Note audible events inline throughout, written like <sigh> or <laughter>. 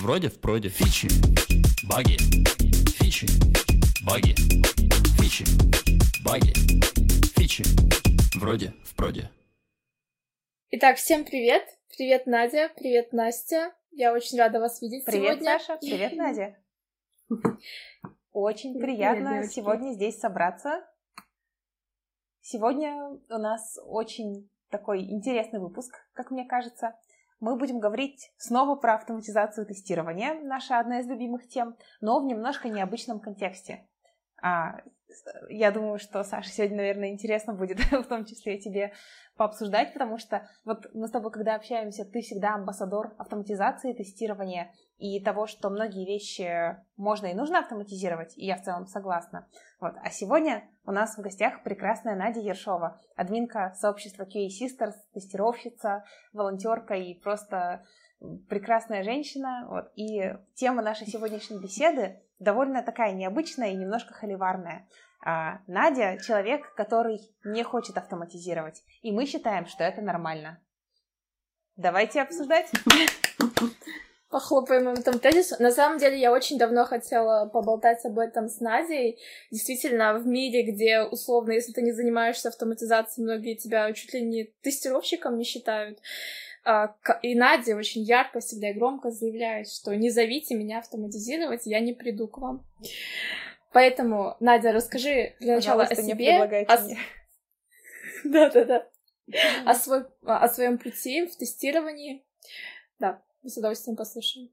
Вроде в проде. Фичи. Баги. Фичи. Баги. Фичи. Баги. Фичи. Вроде в проде. Итак, всем привет. Привет, Надя. Привет, Настя. Я очень рада вас видеть Привет, сегодня. Саша. Привет, Надя. Очень приятно сегодня здесь собраться. Сегодня у нас очень такой интересный выпуск, как мне кажется. Мы будем говорить снова про автоматизацию тестирования, наша одна из любимых тем, но в немножко необычном контексте. А, я думаю, что, Саша, сегодня, наверное, интересно будет <laughs> в том числе тебе пообсуждать, потому что вот мы с тобой, когда общаемся, ты всегда амбассадор автоматизации тестирования и того, что многие вещи можно и нужно автоматизировать, и я в целом согласна. Вот. А сегодня у нас в гостях прекрасная Надя Ершова, админка сообщества QA Sisters, тестировщица, волонтерка и просто прекрасная женщина. Вот. И тема нашей сегодняшней беседы довольно такая необычная и немножко холиварная. А, Надя — человек, который не хочет автоматизировать, и мы считаем, что это нормально. Давайте обсуждать. <laughs> Похлопаем этом тезису. На самом деле, я очень давно хотела поболтать об этом с Надей. Действительно, в мире, где, условно, если ты не занимаешься автоматизацией, многие тебя чуть ли не тестировщиком не считают. А, И Надя очень ярко всегда и громко заявляет, что не зовите меня автоматизировать, я не приду к вам. Поэтому, Надя, расскажи для начала Пожалуйста, о себе. <laughs> Да-да-да. О, о своем пути в тестировании. Да, с удовольствием послушаем.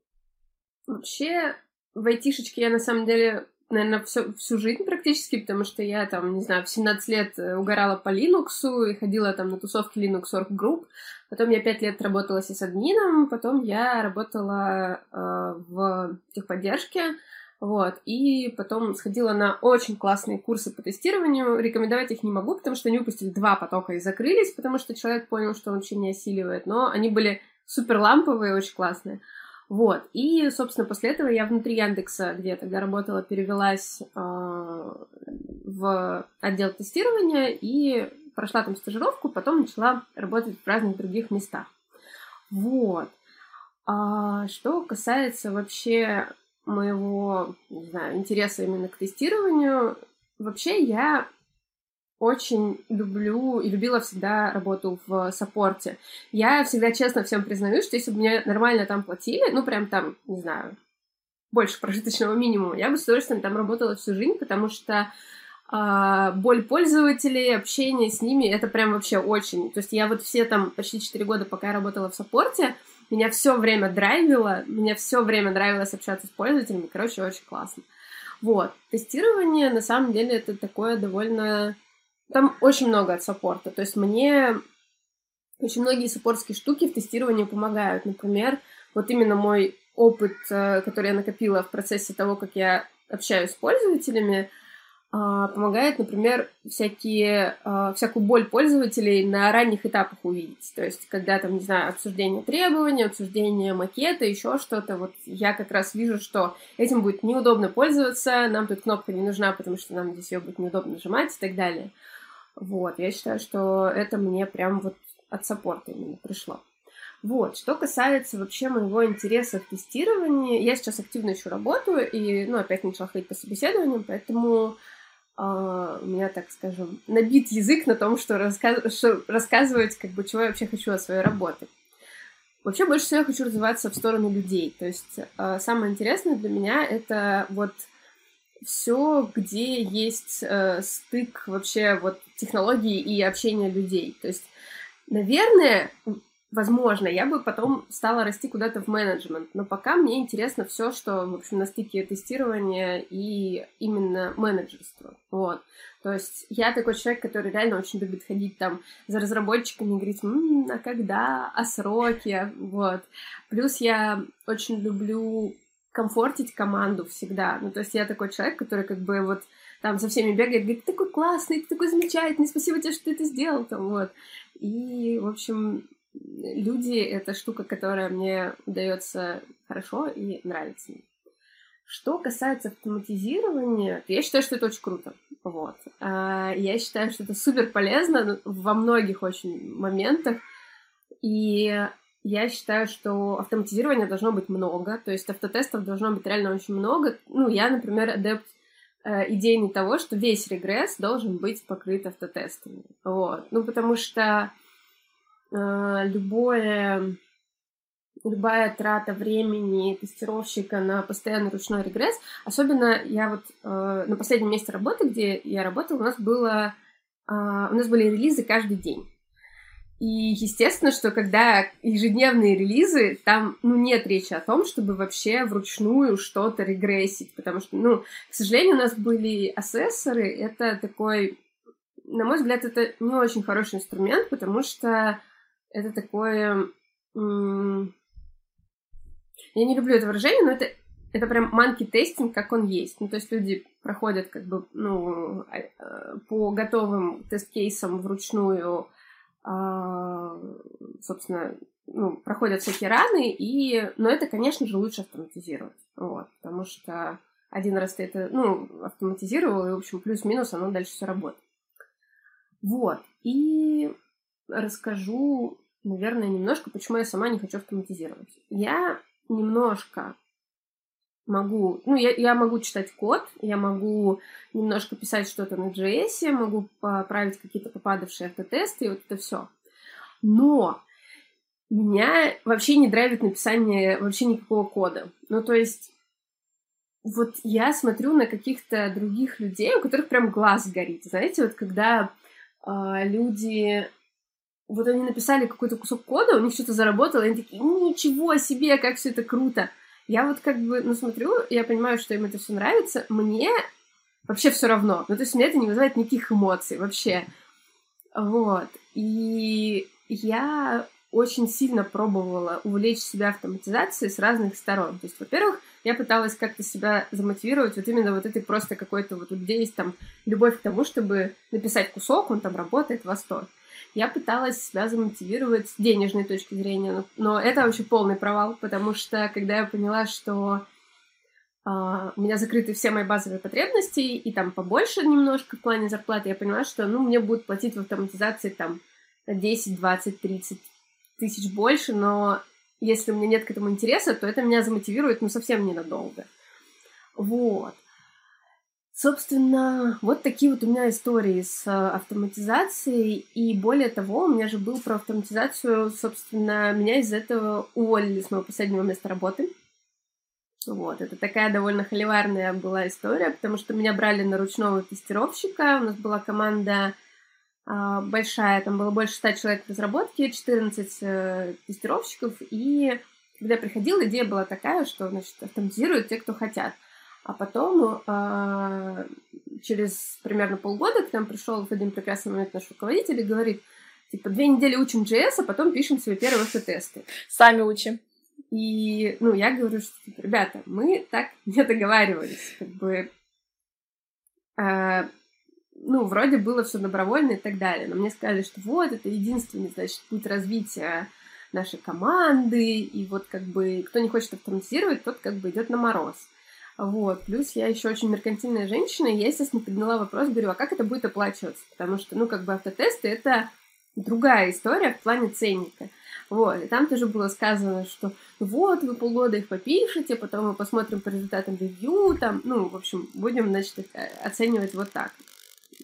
Вообще, в айтишечке я на самом деле, наверное, всю, всю жизнь практически, потому что я там, не знаю, в 17 лет э, угорала по Linux и ходила там на тусовки Linux Org Group. Потом я 5 лет работала сисадмином, потом я работала э, в техподдержке, вот, и потом сходила на очень классные курсы по тестированию. Рекомендовать их не могу, потому что они выпустили два потока и закрылись, потому что человек понял, что он вообще не осиливает. Но они были супер ламповые, очень классные. Вот. И, собственно, после этого я внутри Яндекса, где я тогда работала, перевелась э, в отдел тестирования и прошла там стажировку, потом начала работать в разных других местах. Вот. А что касается вообще моего, не знаю, интереса именно к тестированию, вообще я очень люблю и любила всегда работу в саппорте. Я всегда честно всем признаюсь, что если бы мне нормально там платили, ну прям там, не знаю, больше прожиточного минимума, я бы с удовольствием там работала всю жизнь, потому что а, боль пользователей, общение с ними, это прям вообще очень... То есть я вот все там почти 4 года, пока я работала в саппорте, меня все время драйвило, мне все время нравилось общаться с пользователями, короче, очень классно. Вот. Тестирование, на самом деле, это такое довольно... Там очень много от саппорта. То есть мне очень многие саппортские штуки в тестировании помогают. Например, вот именно мой опыт, э, который я накопила в процессе того, как я общаюсь с пользователями, а, помогает, например, всякие, а, всякую боль пользователей на ранних этапах увидеть. То есть, когда там, не знаю, обсуждение требований, обсуждение макета, еще что-то, вот я как раз вижу, что этим будет неудобно пользоваться, нам тут кнопка не нужна, потому что нам здесь ее будет неудобно нажимать и так далее. Вот, я считаю, что это мне прям вот от саппорта именно пришло. Вот, что касается вообще моего интереса в тестировании, я сейчас активно ищу работу и, ну, опять начала ходить по собеседованиям, поэтому а, у меня, так скажем, набит язык на том, что, раска- что рассказывать, как бы, чего я вообще хочу от своей работы. Вообще, больше всего я хочу развиваться в сторону людей. То есть, а, самое интересное для меня это вот все, где есть э, стык вообще вот технологий и общения людей. То есть, наверное, возможно, я бы потом стала расти куда-то в менеджмент, но пока мне интересно все, что, в общем, на стыке тестирования и именно менеджерства. Вот. То есть я такой человек, который реально очень любит ходить там за разработчиками и говорить, «М, а когда, а сроки, вот. Плюс я очень люблю комфортить команду всегда. Ну, то есть я такой человек, который как бы вот там со всеми бегает, говорит, ты такой классный, ты такой замечательный, спасибо тебе, что ты это сделал, там, вот. И, в общем, люди — это штука, которая мне удается хорошо и нравится. Что касается автоматизирования, то я считаю, что это очень круто. Вот. А, Я считаю, что это супер полезно во многих очень моментах. И я считаю, что автоматизирования должно быть много, то есть автотестов должно быть реально очень много. Ну, я, например, адепт э, идеи того, что весь регресс должен быть покрыт автотестами. Вот. Ну, потому что э, любое любая трата времени тестировщика на постоянный ручной регресс. Особенно я вот э, на последнем месте работы, где я работала, у нас было э, у нас были релизы каждый день. И естественно, что когда ежедневные релизы, там ну, нет речи о том, чтобы вообще вручную что-то регрессить, потому что, ну, к сожалению, у нас были асессоры, это такой, на мой взгляд, это не очень хороший инструмент, потому что это такое я не люблю это выражение, но это, это прям манки-тестинг, как он есть. Ну, то есть люди проходят как бы, ну, а, по готовым тест-кейсам вручную, собственно, ну, проходят всякие раны, и... но это, конечно же, лучше автоматизировать, вот, потому что один раз ты это, ну, автоматизировал, и, в общем, плюс-минус оно дальше все работает. Вот, и расскажу, наверное, немножко, почему я сама не хочу автоматизировать. Я немножко могу, ну, я, я могу читать код, я могу немножко писать что-то на JS, могу поправить какие-то попадавшие автотесты, и вот это все. Но меня вообще не драйвит написание вообще никакого кода. Ну, то есть, вот я смотрю на каких-то других людей, у которых прям глаз горит. Знаете, вот когда э, люди вот они написали какой-то кусок кода, у них что-то заработало, и они такие, ничего себе, как все это круто. Я вот как бы, ну, смотрю, я понимаю, что им это все нравится, мне вообще все равно. Ну, то есть мне это не вызывает никаких эмоций вообще. Вот. И я очень сильно пробовала увлечь себя автоматизацией с разных сторон. То есть, во-первых, я пыталась как-то себя замотивировать вот именно вот этой просто какой-то вот людей есть там любовь к тому, чтобы написать кусок, он там работает, восторг я пыталась себя замотивировать с денежной точки зрения, но это вообще полный провал, потому что когда я поняла, что Uh, у меня закрыты все мои базовые потребности, и там побольше немножко в плане зарплаты, я поняла, что, ну, мне будут платить в автоматизации там 10, 20, 30 тысяч больше, но если у меня нет к этому интереса, то это меня замотивирует, ну, совсем ненадолго. Вот. Собственно, вот такие вот у меня истории с э, автоматизацией. И более того, у меня же был про автоматизацию, собственно, меня из этого уволили с моего последнего места работы. Вот, это такая довольно холиварная была история, потому что меня брали на ручного тестировщика, у нас была команда э, большая, там было больше 100 человек в разработке, 14 э, тестировщиков, и когда я приходила, идея была такая, что, значит, автоматизируют те, кто хотят. А потом, э, через примерно полгода, к нам пришел в один прекрасный момент наш руководитель и говорит, типа, две недели учим JS, а потом пишем свои первые тесты. Сами учим. И, ну, я говорю, что, типа, ребята, мы так не договаривались, как бы, э, ну, вроде было все добровольно и так далее, но мне сказали, что вот, это единственный, значит, путь развития нашей команды, и вот, как бы, кто не хочет автоматизировать, тот, как бы, идет на мороз. Вот. Плюс я еще очень меркантильная женщина, и я, естественно, подняла вопрос, говорю, а как это будет оплачиваться? Потому что, ну, как бы автотесты — это другая история в плане ценника. Вот, и там тоже было сказано, что вот, вы полгода их попишете, потом мы посмотрим по результатам ревью, там, ну, в общем, будем, значит, оценивать вот так.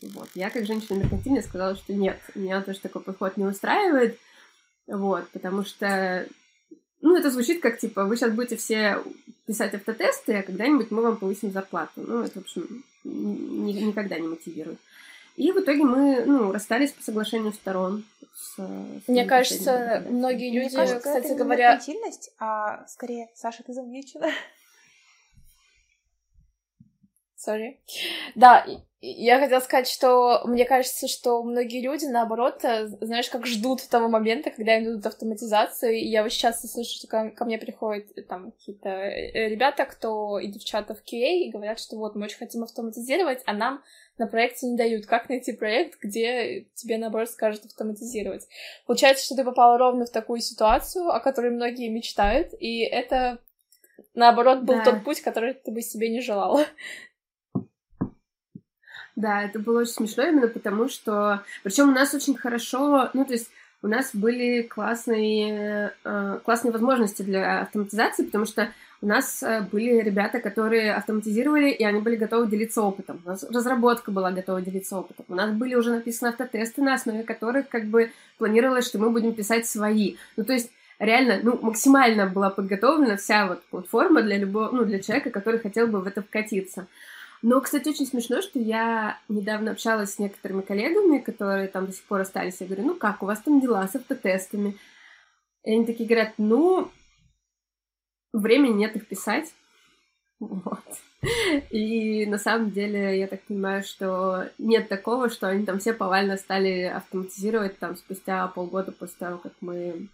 Вот, я как женщина меркантильная сказала, что нет, меня тоже такой подход не устраивает, вот, потому что ну, это звучит как, типа, вы сейчас будете все писать автотесты, а когда-нибудь мы вам повысим зарплату. Ну, это, в общем, ни, никогда не мотивирует. И в итоге мы, ну, расстались по соглашению сторон. С, с Мне кажется, многие люди, Мне кажется, кстати это говоря... Не а скорее, Саша, ты замьючена. Сори. Да, я хотела сказать, что мне кажется, что многие люди, наоборот, э, знаешь, как ждут того момента, когда им дадут автоматизацию. И я вот сейчас слышу, что ко, ко мне приходят э, там какие-то э, ребята, кто и девчата в QA, и говорят, что вот мы очень хотим автоматизировать, а нам на проекте не дают. Как найти проект, где тебе, наоборот, скажут автоматизировать? Получается, что ты попала ровно в такую ситуацию, о которой многие мечтают, и это, наоборот, был да. тот путь, который ты бы себе не желала. <laughs> Да, это было очень смешно именно потому, что... Причем у нас очень хорошо... Ну, то есть у нас были классные, э, классные возможности для автоматизации, потому что у нас э, были ребята, которые автоматизировали, и они были готовы делиться опытом. У нас разработка была готова делиться опытом. У нас были уже написаны автотесты, на основе которых как бы планировалось, что мы будем писать свои. Ну, то есть реально, ну, максимально была подготовлена вся вот платформа для любого, ну, для человека, который хотел бы в это вкатиться. Но, кстати, очень смешно, что я недавно общалась с некоторыми коллегами, которые там до сих пор остались. Я говорю, ну как, у вас там дела с автотестами? И они такие говорят, ну, времени нет их писать. <laughs> Вот. И на самом деле, я так понимаю, что нет такого, что они там все повально стали автоматизировать там спустя полгода после того, как мы...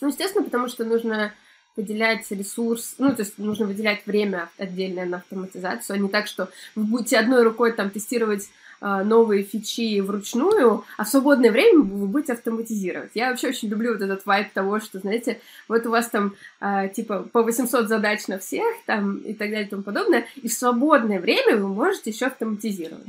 Ну, естественно, потому что нужно выделять ресурс, ну, то есть нужно выделять время отдельное на автоматизацию, а не так, что вы будете одной рукой там тестировать э, новые фичи вручную, а в свободное время вы будете автоматизировать. Я вообще очень люблю вот этот вайп того, что, знаете, вот у вас там э, типа по 800 задач на всех там и так далее и тому подобное, и в свободное время вы можете еще автоматизировать.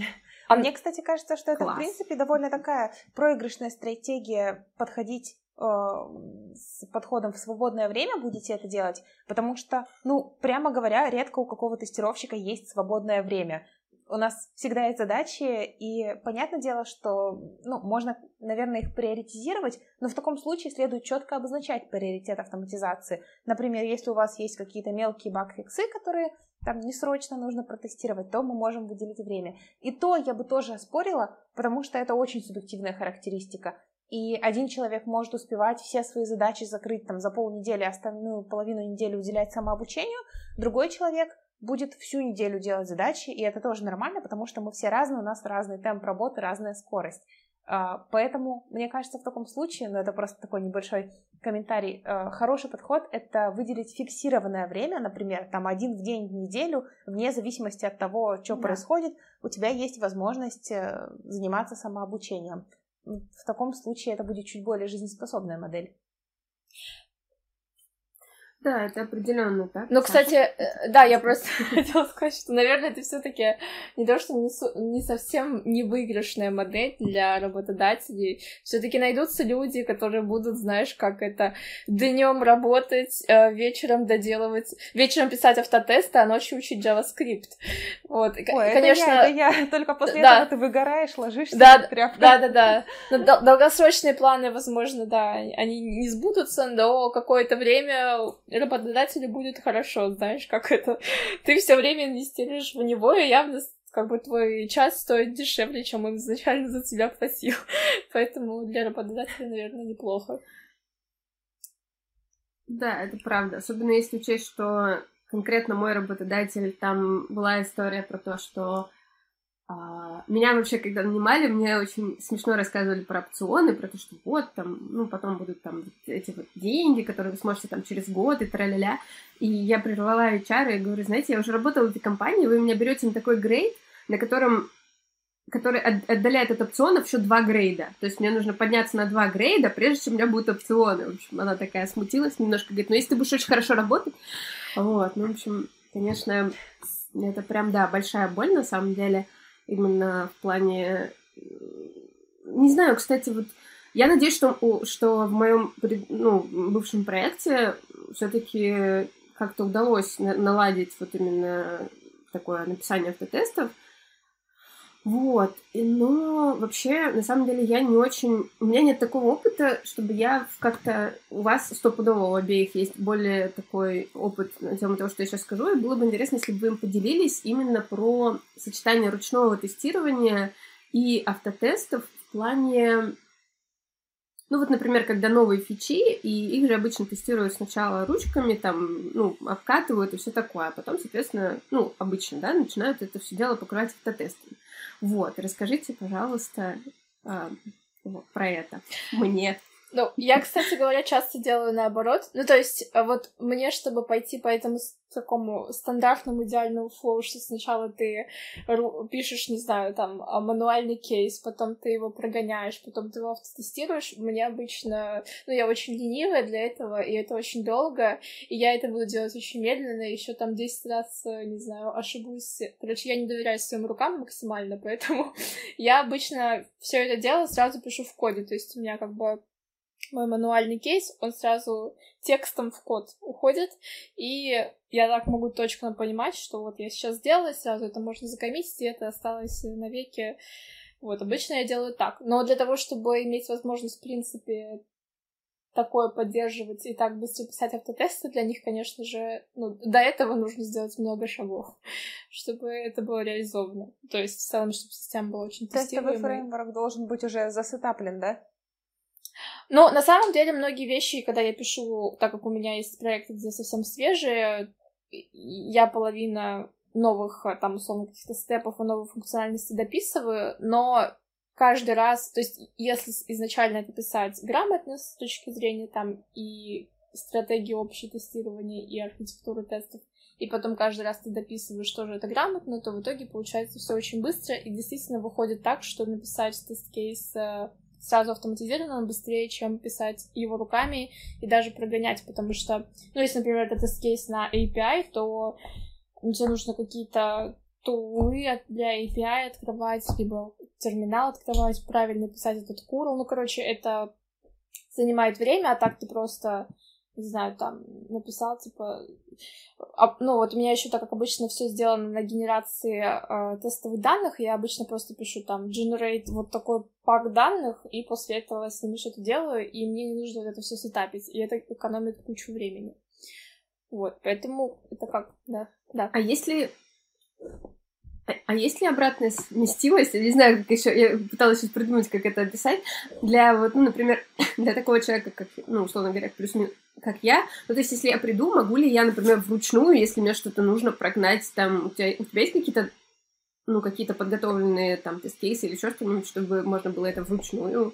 А мне, кстати, кажется, что это, Класс. в принципе, довольно такая проигрышная стратегия подходить с подходом в свободное время будете это делать, потому что, ну, прямо говоря, редко у какого тестировщика есть свободное время. У нас всегда есть задачи, и понятное дело, что, ну, можно, наверное, их приоритизировать, но в таком случае следует четко обозначать приоритет автоматизации. Например, если у вас есть какие-то мелкие баг-фиксы, которые там не срочно нужно протестировать, то мы можем выделить время. И то я бы тоже оспорила, потому что это очень субъективная характеристика и один человек может успевать все свои задачи закрыть там за полнедели, остальную половину недели уделять самообучению, другой человек будет всю неделю делать задачи, и это тоже нормально, потому что мы все разные, у нас разный темп работы, разная скорость. А, поэтому, мне кажется, в таком случае, ну это просто такой небольшой комментарий, а, хороший подход — это выделить фиксированное время, например, там один в день в неделю, вне зависимости от того, что да. происходит, у тебя есть возможность э, заниматься самообучением в таком случае это будет чуть более жизнеспособная модель. Да, это определенно так. Ну, кстати, э, да, я просто <laughs> хотела сказать, что, наверное, это все-таки не то, что не, не совсем невыигрышная модель для работодателей. Все-таки найдутся люди, которые будут, знаешь, как это днем работать, э, вечером доделывать, вечером писать автотесты, а ночью учить JavaScript. Вот, Ой, конечно. Это я, это я. <laughs> Только после да. этого ты выгораешь, ложишься да, тряпкой. Да, да, да. Но долгосрочные планы, возможно, да, они не сбудутся, но какое-то время работодателю будет хорошо, знаешь, как это. <laughs> Ты все время инвестируешь в него, и явно как бы твой час стоит дешевле, чем он изначально за тебя платил. <laughs> Поэтому для работодателя, наверное, неплохо. Да, это правда. Особенно если учесть, что конкретно мой работодатель, там была история про то, что меня вообще, когда нанимали, мне очень смешно рассказывали про опционы, про то, что вот там, ну, потом будут там эти вот деньги, которые вы сможете там через год и тра-ля-ля. И я прервала HR и говорю, знаете, я уже работала в этой компании, вы меня берете на такой грейд, на котором который отдаляет от опционов еще два грейда. То есть мне нужно подняться на два грейда, прежде чем у меня будут опционы. В общем, она такая смутилась немножко, говорит, ну если ты будешь очень хорошо работать, вот, ну, в общем, конечно, это прям, да, большая боль на самом деле именно в плане... Не знаю, кстати, вот я надеюсь, что, что в моем ну, бывшем проекте все-таки как-то удалось наладить вот именно такое написание автотестов, вот. Но вообще, на самом деле, я не очень... У меня нет такого опыта, чтобы я как-то... У вас стопудово у обеих есть более такой опыт на тему того, что я сейчас скажу, и было бы интересно, если бы вы им поделились именно про сочетание ручного тестирования и автотестов в плане... Ну вот, например, когда новые фичи, и их же обычно тестируют сначала ручками, там, ну, обкатывают и все такое, а потом, соответственно, ну, обычно, да, начинают это все дело покрывать автотестами. Вот, расскажите, пожалуйста, э, про это мне. Ну, я, кстати говоря, часто делаю наоборот. Ну, то есть, а вот мне, чтобы пойти по этому такому стандартному идеальному флоу, что сначала ты пишешь, не знаю, там, а, мануальный кейс, потом ты его прогоняешь, потом ты его автотестируешь, мне обычно... Ну, я очень ленивая для этого, и это очень долго, и я это буду делать очень медленно, еще там 10 раз, не знаю, ошибусь. Короче, я не доверяю своим рукам максимально, <laughs> поэтому я обычно все это дело сразу пишу в коде, то есть у меня как бы мой мануальный кейс, он сразу текстом в код уходит, и я так могу точно понимать, что вот я сейчас сделала, сразу это можно закоммитить, и это осталось навеки. Вот, обычно я делаю так. Но для того, чтобы иметь возможность, в принципе, такое поддерживать и так быстро писать автотесты, для них, конечно же, ну, до этого нужно сделать много шагов, <laughs> чтобы это было реализовано. То есть, в целом, чтобы система была очень тестируемой. Тестовый фреймворк должен быть уже засетаплен, да? Ну, на самом деле, многие вещи, когда я пишу, так как у меня есть проекты, где совсем свежие, я половина новых, там, условно, каких-то степов и новых функциональностей дописываю, но каждый раз, то есть если изначально это писать грамотно с точки зрения там и стратегии общего тестирования и архитектуры тестов, и потом каждый раз ты дописываешь тоже это грамотно, то в итоге получается все очень быстро, и действительно выходит так, что написать тест-кейс сразу автоматизированно быстрее, чем писать его руками и даже прогонять, потому что, ну, если, например, это тест-кейс на API, то тебе нужно какие-то тулы для API открывать, либо терминал открывать, правильно писать этот curl. Ну, короче, это занимает время, а так ты просто, не знаю, там, написал, типа... Ну, вот у меня еще так как обычно все сделано на генерации э, тестовых данных, я обычно просто пишу там generate вот такой пак данных, и после этого с ними что-то делаю, и мне не нужно вот это все сетапить, и это экономит кучу времени. Вот, поэтому это как, да, да. А если а, а есть ли обратная совместимость? Я не знаю, как еще. Я пыталась сейчас придумать, как это описать. Для вот, ну, например, <clears throat> для такого человека, как, ну, условно говоря, плюс как я. Ну, то есть, если я приду, могу ли я, например, вручную, если мне что-то нужно прогнать, там, у тебя, у тебя есть какие-то, ну, какие-то подготовленные там тест-кейсы или еще что-нибудь, чтобы можно было это вручную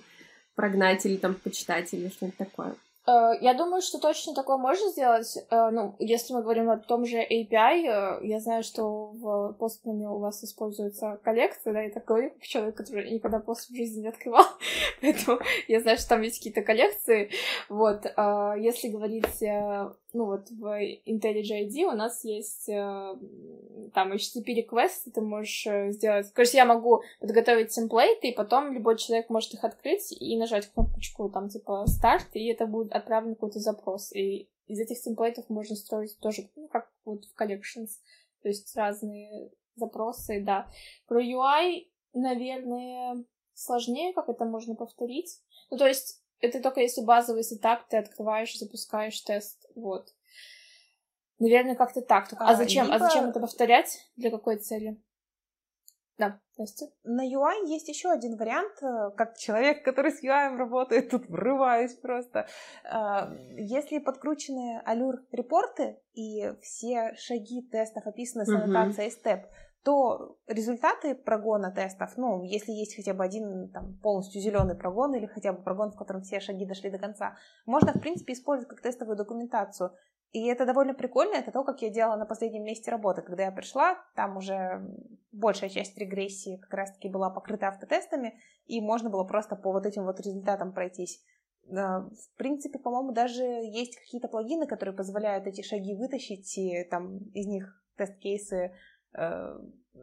прогнать или там почитать или что-нибудь такое? Э, я думаю, что точно такое можно сделать. Э, ну, если мы говорим о том же API, э, я знаю, что в Postman у вас используется коллекция, да, я так говорю, как человек, который никогда пост в жизни не открывал, <laughs> поэтому я знаю, что там есть какие-то коллекции. Вот, если говорить ну вот в IntelliJ ID у нас есть э, там HTTP request, ты можешь э, сделать... Короче, я могу подготовить темплейты, и потом любой человек может их открыть и нажать кнопочку там типа старт, и это будет отправлен какой-то запрос. И из этих темплейтов можно строить тоже, ну, как вот в collections, то есть разные запросы, да. Про UI, наверное, сложнее, как это можно повторить. Ну, то есть это только если базовый сетап, ты открываешь, запускаешь тест, вот. Наверное, как-то так. Только... А, а зачем? Либо... А зачем это повторять? Для какой цели? Да, Настя. На UI есть еще один вариант, э, как человек, который с UI работает, <laughs> тут врываюсь просто. А, если подкручены Allure репорты и все шаги тестов описаны с аннотацией uh-huh. step, то результаты прогона тестов, ну, если есть хотя бы один там, полностью зеленый прогон или хотя бы прогон, в котором все шаги дошли до конца, можно, в принципе, использовать как тестовую документацию. И это довольно прикольно, это то, как я делала на последнем месте работы. Когда я пришла, там уже большая часть регрессии как раз-таки была покрыта автотестами, и можно было просто по вот этим вот результатам пройтись. Э, в принципе, по-моему, даже есть какие-то плагины, которые позволяют эти шаги вытащить, и там из них тест-кейсы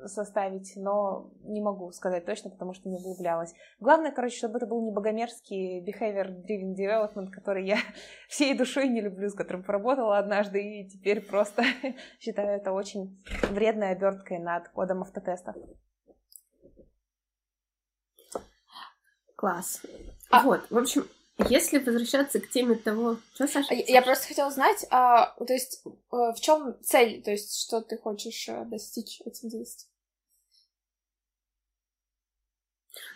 составить, но не могу сказать точно, потому что не углублялась. Главное, короче, чтобы это был не богомерзкий behavior-driven development, который я <laughs> всей душой не люблю, с которым поработала однажды, и теперь просто <laughs> считаю это очень вредной оберткой над кодом автотестов. Класс. А... Вот, в общем, если возвращаться к теме того, что Саша? Я, я просто хотела знать, а, то есть э, в чем цель, то есть что ты хочешь э, достичь этим действием?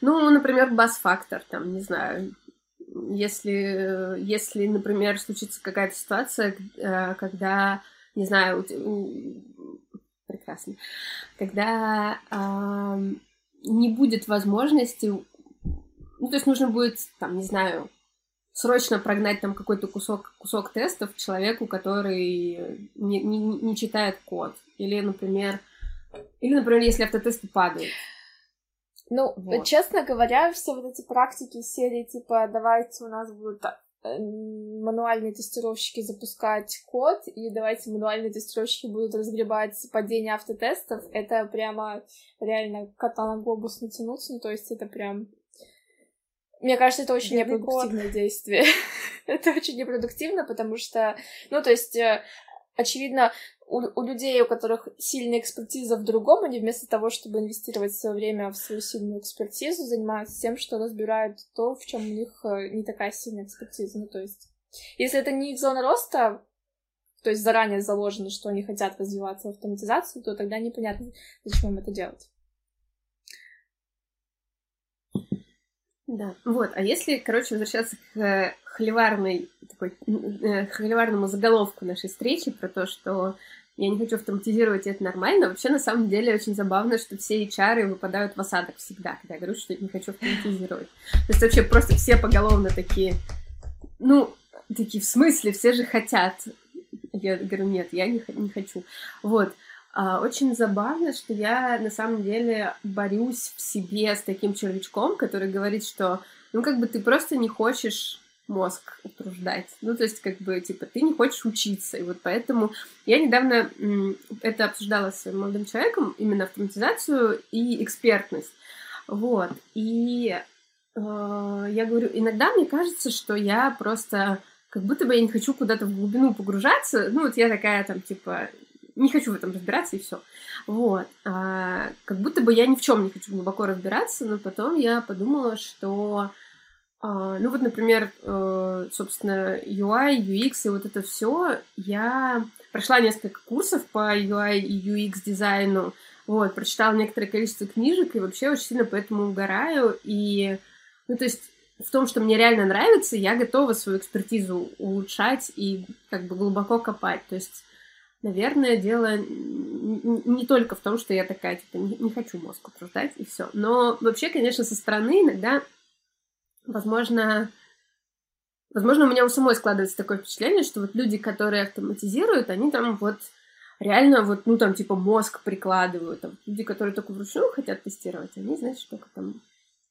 Ну, например, бас-фактор, там, не знаю, если, если, например, случится какая-то ситуация, э, когда, не знаю, прекрасно, когда э, не будет возможности, ну, то есть нужно будет, там, не знаю, срочно прогнать там какой-то кусок, кусок тестов человеку, который не, не, не читает код. Или, например, или, например, если автотесты падают. Ну, вот. честно говоря, все вот эти практики серии, типа, давайте у нас будут э, мануальные тестировщики запускать код, и давайте мануальные тестировщики будут разгребать падение автотестов, это прямо реально кота на глобус натянуть, ну, то есть это прям Мне кажется, это очень Бедный непродуктивное действие. <laughs> это очень непродуктивно, потому что, ну, то есть, э, очевидно, у, у людей, у которых сильная экспертиза в другом, они вместо того, чтобы инвестировать свое время в свою сильную экспертизу, занимаются тем, что разбирают то, в чем у них э, не такая сильная экспертиза. Ну, то есть, если это не их зона роста, то есть заранее заложено, что они хотят развиваться в автоматизацию, то тогда непонятно, зачем им это делать. Да, вот. А если, короче, возвращаться к холиварной, такой, э, холиварному заголовку нашей встречи про то, что я не хочу автоматизировать, это нормально. Вообще, на самом деле, очень забавно, что все HR выпадают в осадок всегда, когда я говорю, что я не хочу автоматизировать. То есть вообще просто все поголовно такие, ну, такие, в смысле, все же хотят. Я говорю, нет, я не, не хочу. Вот. А, очень забавно, что я на самом деле борюсь в себе с таким червячком, который говорит, что ну как бы ты просто не хочешь мозг утруждать. Ну, то есть, как бы, типа, ты не хочешь учиться. И вот поэтому я недавно это обсуждала с молодым человеком, именно автоматизацию и экспертность. Вот. И э, я говорю, иногда мне кажется, что я просто как будто бы я не хочу куда-то в глубину погружаться. Ну, вот я такая там, типа, не хочу в этом разбираться, и все. Вот. А, как будто бы я ни в чем не хочу глубоко разбираться, но потом я подумала, что а, ну вот, например, э, собственно, UI, UX и вот это все, я прошла несколько курсов по UI и UX дизайну, вот, прочитала некоторое количество книжек и вообще очень сильно поэтому угораю. И, ну, то есть в том, что мне реально нравится, я готова свою экспертизу улучшать и как бы глубоко копать. То есть наверное, дело не только в том, что я такая, типа, не, не хочу мозг утруждать, и все. Но вообще, конечно, со стороны иногда, возможно, возможно, у меня у самой складывается такое впечатление, что вот люди, которые автоматизируют, они там вот реально вот, ну, там, типа, мозг прикладывают. Там, люди, которые только вручную хотят тестировать, они, знаешь, только там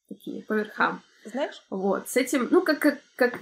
такие по верхам. Знаешь? Вот, с этим, ну, как, как, как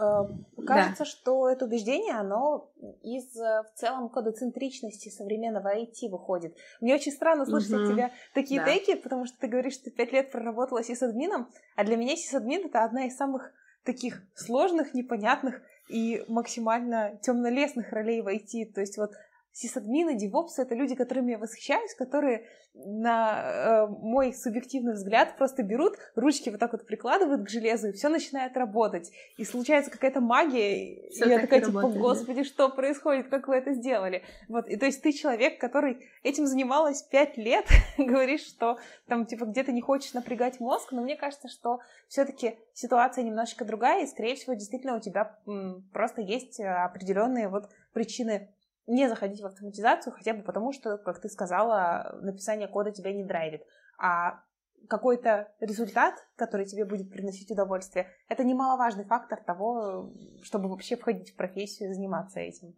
Э, кажется, да. что это убеждение, оно из э, в целом кодоцентричности современного IT выходит. Мне очень странно слышать угу. от тебя такие да. теки, потому что ты говоришь, что ты пять лет проработала сисадмином, а для меня сисадмин это одна из самых таких сложных, непонятных и максимально темнолесных ролей в IT. То есть вот сисадмины, девопсы — это люди, которыми я восхищаюсь, которые на э, мой субъективный взгляд просто берут, ручки вот так вот прикладывают к железу, и все начинает работать. И случается какая-то магия, всё и я такая, типа, работает, господи, да? что происходит, как вы это сделали? Вот, и то есть ты человек, который этим занималась пять лет, <laughs> говоришь, что там, типа, где-то не хочешь напрягать мозг, но мне кажется, что все таки ситуация немножечко другая, и, скорее всего, действительно у тебя м, просто есть определенные вот причины не заходить в автоматизацию, хотя бы потому, что, как ты сказала, написание кода тебя не драйвит. А какой-то результат, который тебе будет приносить удовольствие, это немаловажный фактор того, чтобы вообще входить в профессию и заниматься этим.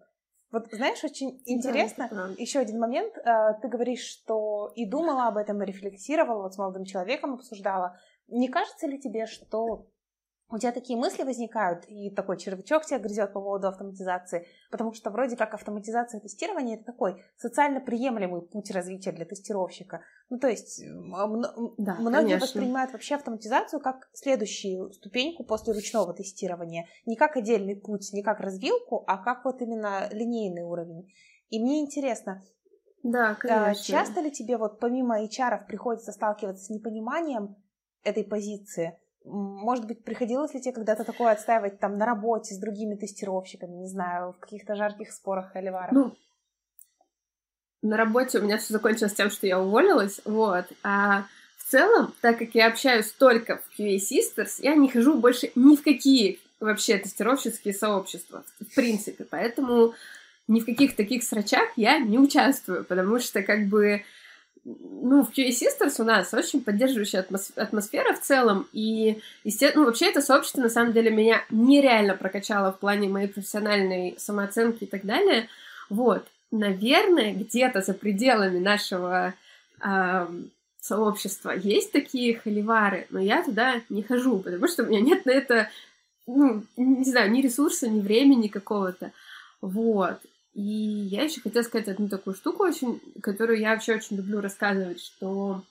Вот знаешь, очень интересно, да, еще один момент. Э, ты говоришь, что и думала об этом, и рефлексировала, вот с молодым человеком обсуждала. Не кажется ли тебе, что у тебя такие мысли возникают, и такой червячок тебя грызет по поводу автоматизации, потому что вроде как автоматизация тестирования это такой социально приемлемый путь развития для тестировщика. Ну, то есть да, многие конечно. воспринимают вообще автоматизацию как следующую ступеньку после ручного тестирования. Не как отдельный путь, не как развилку, а как вот именно линейный уровень. И мне интересно, да, конечно. часто ли тебе вот помимо HR приходится сталкиваться с непониманием этой позиции? Может быть, приходилось ли тебе когда-то такое отстаивать там на работе с другими тестировщиками, не знаю, в каких-то жарких спорах или варах? Ну, на работе у меня все закончилось тем, что я уволилась, вот. А в целом, так как я общаюсь только в QA Sisters, я не хожу больше ни в какие вообще тестировщические сообщества, в принципе. Поэтому ни в каких таких срачах я не участвую, потому что как бы ну, в QA Sisters у нас очень поддерживающая атмосфера в целом, и, естественно, ну, вообще это сообщество, на самом деле, меня нереально прокачало в плане моей профессиональной самооценки и так далее. Вот, наверное, где-то за пределами нашего э, сообщества есть такие холивары, но я туда не хожу, потому что у меня нет на это, ну, не знаю, ни ресурса, ни времени какого-то. Вот. И я еще хотела сказать одну такую штуку очень, которую я вообще очень люблю рассказывать, что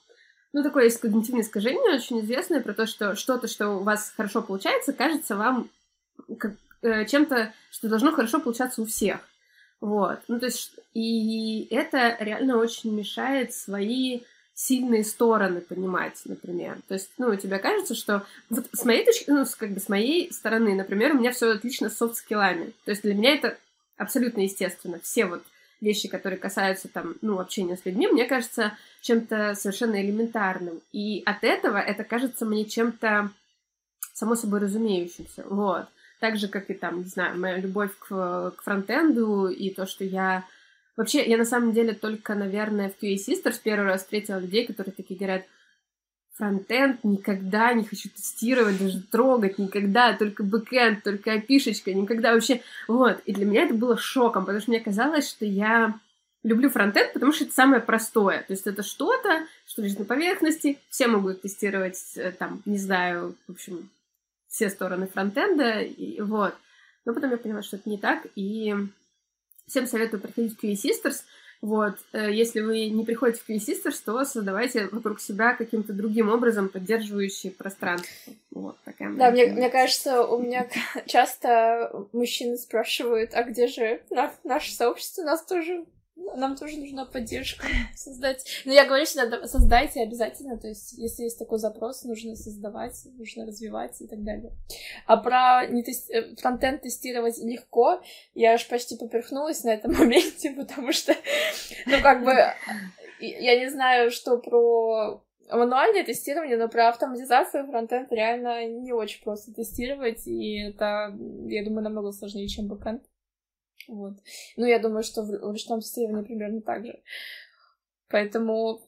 ну, такое есть когнитивное искажение очень известное про то, что что-то, что у вас хорошо получается, кажется вам как, э, чем-то, что должно хорошо получаться у всех. Вот. Ну, то есть, и это реально очень мешает свои сильные стороны понимать, например. То есть, ну, тебе кажется, что вот с моей точки, ну, как бы с моей стороны, например, у меня все отлично с софт-скиллами. То есть для меня это абсолютно естественно. Все вот вещи, которые касаются там, ну, общения с людьми, мне кажется чем-то совершенно элементарным. И от этого это кажется мне чем-то само собой разумеющимся. Вот. Так же, как и там, не знаю, моя любовь к, к фронтенду и то, что я... Вообще, я на самом деле только, наверное, в QA Sisters первый раз встретила людей, которые такие говорят, фронтенд никогда не хочу тестировать, даже трогать никогда, только бэкэнд, только опишечка, никогда вообще. Вот. И для меня это было шоком, потому что мне казалось, что я люблю фронтенд, потому что это самое простое. То есть это что-то, что лежит на поверхности, все могут тестировать, э, там, не знаю, в общем, все стороны фронтенда, и вот. Но потом я поняла, что это не так, и всем советую приходить в QA Sisters, вот, э, если вы не приходите в QA то создавайте вокруг себя каким-то другим образом поддерживающие пространство. Вот такая Да, мне, мне кажется, у меня <laughs> часто мужчины спрашивают, а где же наше сообщество? Нас тоже нам тоже нужна поддержка <laughs> создать. Но я говорю всегда, создайте обязательно, то есть если есть такой запрос, нужно создавать, нужно развивать и так далее. А про не тест... Э, фронтенд тестировать легко, я аж почти поперхнулась на этом <laughs> моменте, потому что, <laughs> ну, как бы, я не знаю, что про мануальное тестирование, но про автоматизацию фронтенд реально не очень просто тестировать, и это, я думаю, намного сложнее, чем бэкенд. Вот. Ну, я думаю, что в ручном тестировании примерно так же. Поэтому...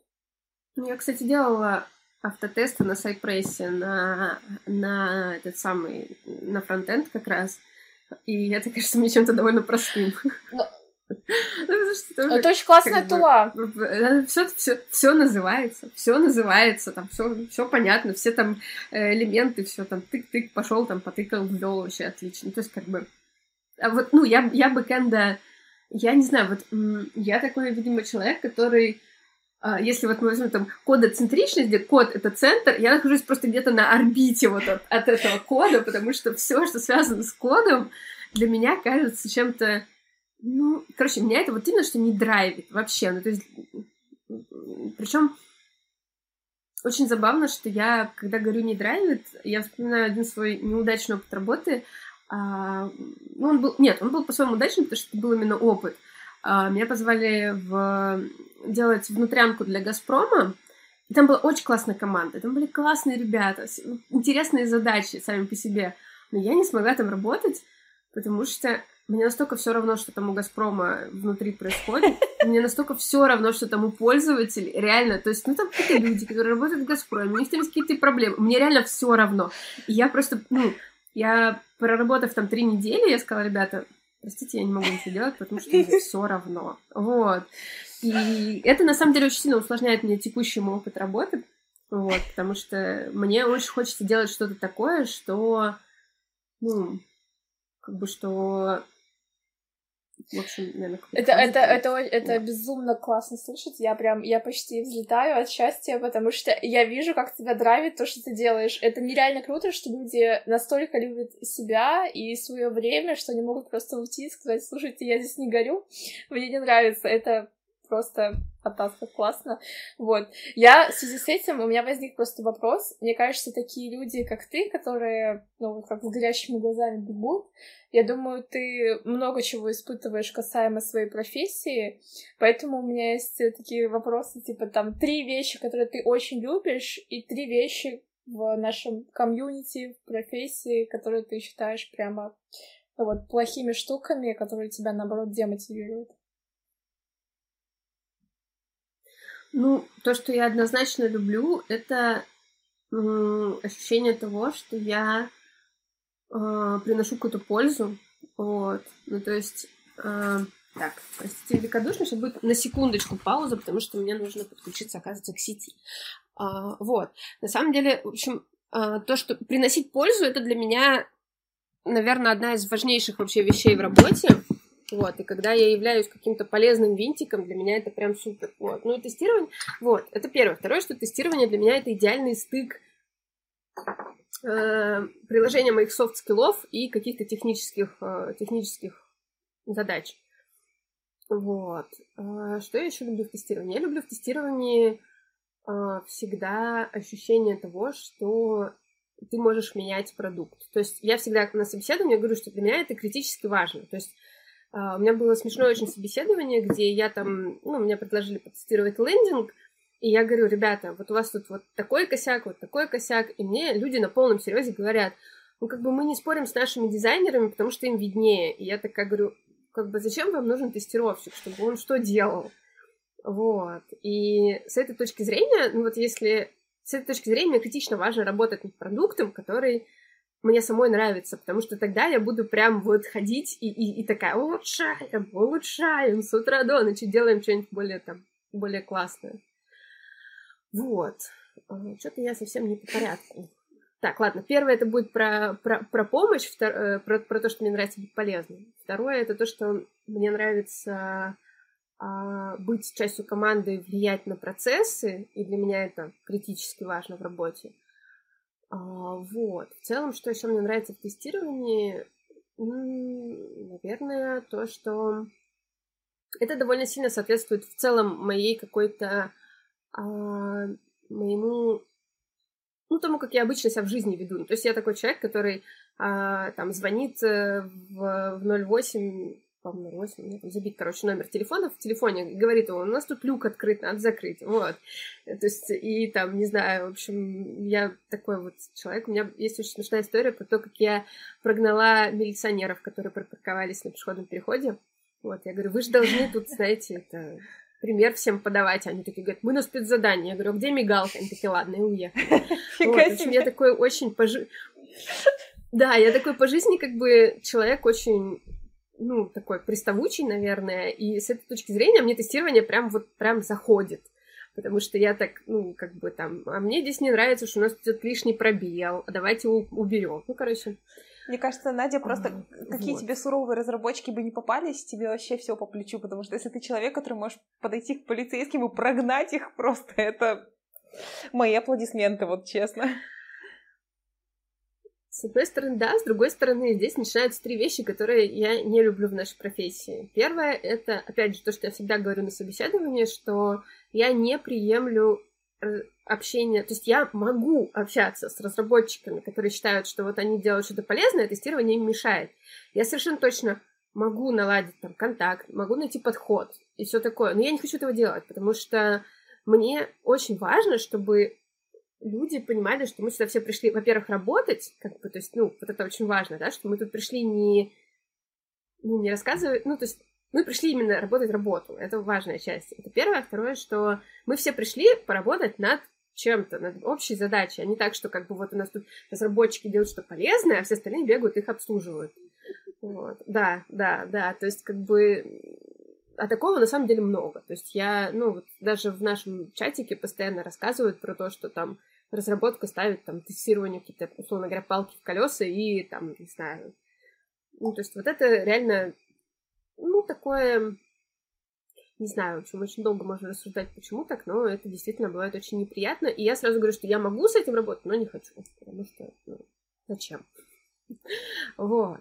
Ну, я, кстати, делала автотесты на Cypress е на, на этот самый, на фронтенд как раз. И это кажется мне чем-то довольно простым. Но... Ну, <laughs> это очень классная tool а. Все, все, все называется, все называется, там все, все понятно, все там э, элементы, все там тык-тык, пошел там, потыкал, ввел вообще отлично. То есть, как бы, а вот, ну, я, я бэкэнда, я не знаю, вот я такой, видимо, человек, который а, если вот мы возьмем там кодоцентричность, где код — это центр, я нахожусь просто где-то на орбите вот от, от этого кода, потому что все, что связано с кодом, для меня кажется чем-то... Ну, короче, меня это вот именно что не драйвит вообще. Ну, то есть... Причем очень забавно, что я, когда говорю не драйвит, я вспоминаю один свой неудачный опыт работы. А, ну, он был, нет, он был по-своему удачным, потому что это был именно опыт. А, меня позвали в, делать внутрянку для «Газпрома», и там была очень классная команда, там были классные ребята, интересные задачи сами по себе. Но я не смогла там работать, потому что мне настолько все равно, что там у Газпрома внутри происходит. Мне настолько все равно, что там у пользователей. Реально, то есть, ну там какие-то люди, которые работают в Газпроме, у них там какие-то проблемы. Мне реально все равно. И я просто, ну, я, проработав там три недели, я сказала, ребята, простите, я не могу ничего делать, потому что мне все равно. Вот. И это, на самом деле, очень сильно усложняет мне текущий мой опыт работы, вот, потому что мне очень хочется делать что-то такое, что, ну, как бы, что в общем, наверное, это, это, это, это, это безумно классно слышать. Я прям, я почти взлетаю от счастья, потому что я вижу, как тебя драйвит то, что ты делаешь. Это нереально круто, что люди настолько любят себя и свое время, что они могут просто уйти и сказать, слушайте, я здесь не горю, мне не нравится. Это просто фантастика, классно. Вот. Я в связи с этим, у меня возник просто вопрос. Мне кажется, такие люди, как ты, которые, ну, как с горящими глазами бегут, я думаю, ты много чего испытываешь касаемо своей профессии, поэтому у меня есть такие вопросы, типа там три вещи, которые ты очень любишь, и три вещи в нашем комьюнити, в профессии, которые ты считаешь прямо ну, вот плохими штуками, которые тебя, наоборот, демотивируют. Ну, то, что я однозначно люблю, это ощущение того, что я э, приношу какую-то пользу. Вот. Ну, то есть... Э, так, простите великодушно, сейчас будет на секундочку пауза, потому что мне нужно подключиться, оказывается, к сети. А, вот. На самом деле, в общем, а, то, что приносить пользу, это для меня, наверное, одна из важнейших вообще вещей в работе. Вот, и когда я являюсь каким-то полезным винтиком, для меня это прям супер. Вот, ну и тестирование, вот, это первое. Второе, что тестирование для меня это идеальный стык э, приложения моих soft skill ов и каких-то технических, э, технических задач. Вот. А что я еще люблю в тестировании? Я люблю в тестировании э, всегда ощущение того, что ты можешь менять продукт. То есть я всегда на собеседовании говорю, что для меня это критически важно. То есть у меня было смешное очень собеседование, где я там, ну, мне предложили потестировать лендинг, и я говорю, ребята, вот у вас тут вот такой косяк, вот такой косяк, и мне люди на полном серьезе говорят, ну, как бы мы не спорим с нашими дизайнерами, потому что им виднее. И я такая говорю, как бы зачем вам нужен тестировщик, чтобы он что делал? Вот. И с этой точки зрения, ну вот если с этой точки зрения критично важно работать над продуктом, который мне самой нравится, потому что тогда я буду прям вот ходить и, и, и такая улучшаем, улучшаем с утра до ночи, делаем что-нибудь более там, более классное. Вот. А, что-то я совсем не по порядку. Так, ладно, первое это будет про, про, про помощь, втор, э, про, про то, что мне нравится быть полезным. Второе это то, что мне нравится а, быть частью команды, влиять на процессы, и для меня это критически важно в работе. А, вот. В целом, что еще мне нравится в тестировании, наверное, то, что это довольно сильно соответствует в целом моей какой-то а, моему ну, тому, как я обычно себя в жизни веду. То есть я такой человек, который а, там звонит э, в, в 08 по-моему, 8, у меня там забит, короче, номер телефона в телефоне, говорит он, у нас тут люк открыт, надо закрыть, вот. То есть, и там, не знаю, в общем, я такой вот человек, у меня есть очень смешная история про то, как я прогнала милиционеров, которые припарковались на пешеходном переходе, вот, я говорю, вы же должны тут, знаете, это пример всем подавать. Они такие говорят, мы на спецзадание. Я говорю, а где мигалка? Они такие, ладно, и уехали. <laughs> Вот, в общем, я такой очень пожи... Да, я такой по жизни как бы человек очень ну, такой приставучий, наверное, и с этой точки зрения мне тестирование прям вот прям заходит. Потому что я так, ну, как бы там, а мне здесь не нравится, что у нас тут лишний пробел, а давайте уберем. Ну, короче. Мне кажется, Надя, просто а, какие вот. тебе суровые разработчики бы не попались, тебе вообще все по плечу, потому что если ты человек, который можешь подойти к полицейским и прогнать их просто, это мои аплодисменты, вот честно. С одной стороны, да, с другой стороны, здесь начинаются три вещи, которые я не люблю в нашей профессии. Первое — это, опять же, то, что я всегда говорю на собеседовании, что я не приемлю э, общение, то есть я могу общаться с разработчиками, которые считают, что вот они делают что-то полезное, а тестирование им мешает. Я совершенно точно могу наладить там контакт, могу найти подход и все такое, но я не хочу этого делать, потому что мне очень важно, чтобы люди понимали, что мы сюда все пришли, во-первых, работать, как бы, то есть, ну, вот это очень важно, да, что мы тут пришли не, ну, не рассказывать, ну, то есть, мы пришли именно работать работу, это важная часть. Это первое. Второе, что мы все пришли поработать над чем-то, над общей задачей, а не так, что как бы вот у нас тут разработчики делают что-то полезное, а все остальные бегают, их обслуживают. Вот. Да, да, да, то есть как бы а такого на самом деле много. То есть я, ну, вот даже в нашем чатике постоянно рассказывают про то, что там разработка ставит там тестирование какие-то, условно говоря, палки в колеса и там, не знаю. Ну, то есть вот это реально, ну, такое, не знаю, в общем, очень долго можно рассуждать, почему так, но это действительно бывает очень неприятно. И я сразу говорю, что я могу с этим работать, но не хочу, потому что, ну, зачем? <laughs> Вот.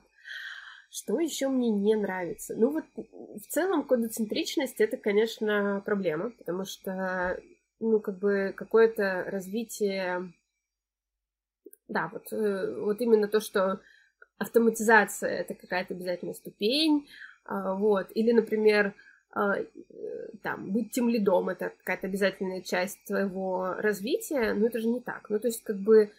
Что еще мне не нравится? Ну вот в целом кодоцентричность это, конечно, проблема, потому что ну, как бы какое-то развитие, да, вот, э, вот именно то, что автоматизация — это какая-то обязательная ступень, а, вот, или, например, а, э, там, быть тем лидом — это какая-то обязательная часть твоего развития, но это же не так. Ну, то есть, как бы,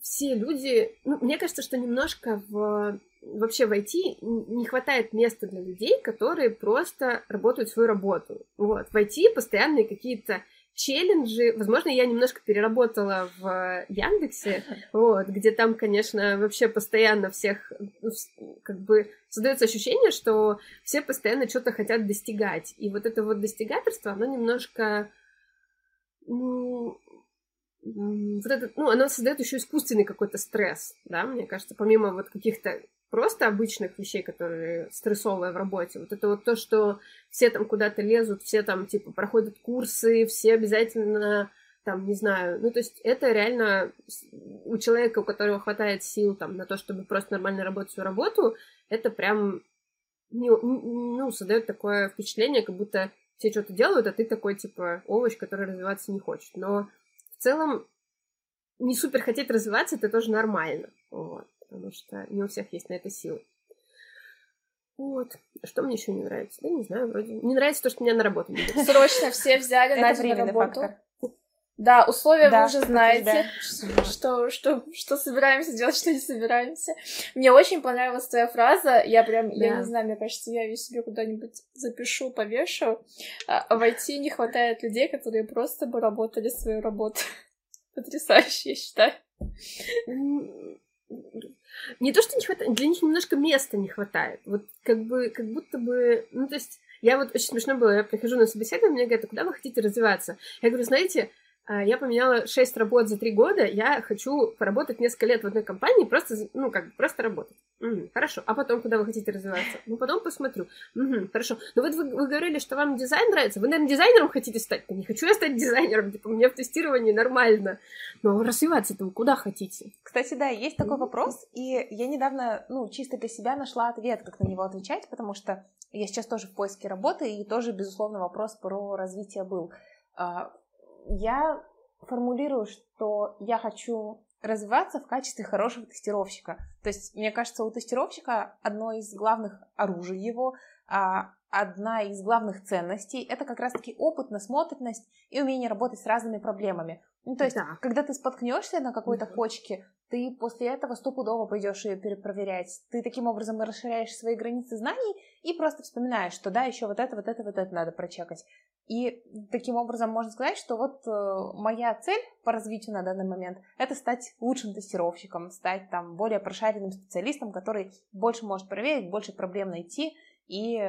все люди... Ну, мне кажется, что немножко в вообще в IT не хватает места для людей, которые просто работают свою работу. Вот. В IT постоянные какие-то челленджи. Возможно, я немножко переработала в Яндексе, вот, где там, конечно, вообще постоянно всех, ну, как бы, создается ощущение, что все постоянно что-то хотят достигать. И вот это вот достигательство, оно немножко, ну, вот это, ну, оно создает еще искусственный какой-то стресс, да, мне кажется, помимо вот каких-то просто обычных вещей, которые стрессовые в работе. Вот это вот то, что все там куда-то лезут, все там, типа, проходят курсы, все обязательно там, не знаю, ну, то есть это реально у человека, у которого хватает сил там на то, чтобы просто нормально работать свою работу, это прям, ну, создает такое впечатление, как будто все что-то делают, а ты такой, типа, овощ, который развиваться не хочет. Но в целом не супер хотеть развиваться, это тоже нормально, вот, потому что не у всех есть на это силы. Вот. Что мне еще не нравится? Да не знаю, вроде. Не нравится то, что меня на работу не Срочно все взяли на работу. Фактор. Да, условия да, вы уже знаете, да. что, что, что собираемся делать, что не собираемся. Мне очень понравилась твоя фраза. Я прям, да. я не знаю, мне кажется, я ее себе куда-нибудь запишу, повешу. А, в IT не хватает людей, которые просто бы работали свою работу. <laughs> Потрясающе, я считаю. Не то, что не хватает, для них немножко места не хватает. Вот как бы, как будто бы, ну, то есть, я вот очень смешно было, я прихожу на собеседование, мне говорят, а куда вы хотите развиваться? Я говорю, знаете, я поменяла 6 работ за 3 года, я хочу поработать несколько лет в одной компании, просто, ну, как просто работать. Угу, хорошо. А потом, куда вы хотите развиваться? Ну, потом посмотрю. Угу, хорошо. Ну, вот вы, вы говорили, что вам дизайн нравится. Вы, наверное, дизайнером хотите стать? Да не хочу я стать дизайнером. Типа, мне в тестировании нормально. Но развиваться-то вы куда хотите? Кстати, да, есть такой вопрос, и я недавно, ну, чисто для себя нашла ответ, как на него отвечать, потому что я сейчас тоже в поиске работы, и тоже, безусловно, вопрос про развитие был а, я формулирую, что я хочу развиваться в качестве хорошего тестировщика. То есть, мне кажется, у тестировщика одно из главных оружий его, а, одна из главных ценностей — это как раз-таки опыт, насмотренность и умение работать с разными проблемами. Ну, то есть, да. когда ты споткнешься на какой-то кочке, ты после этого стопудово пойдешь ее перепроверять. Ты таким образом расширяешь свои границы знаний и просто вспоминаешь, что да, еще вот это, вот это, вот это надо прочекать. И таким образом можно сказать, что вот э, моя цель по развитию на данный момент — это стать лучшим тестировщиком, стать там более прошаренным специалистом, который больше может проверить, больше проблем найти — и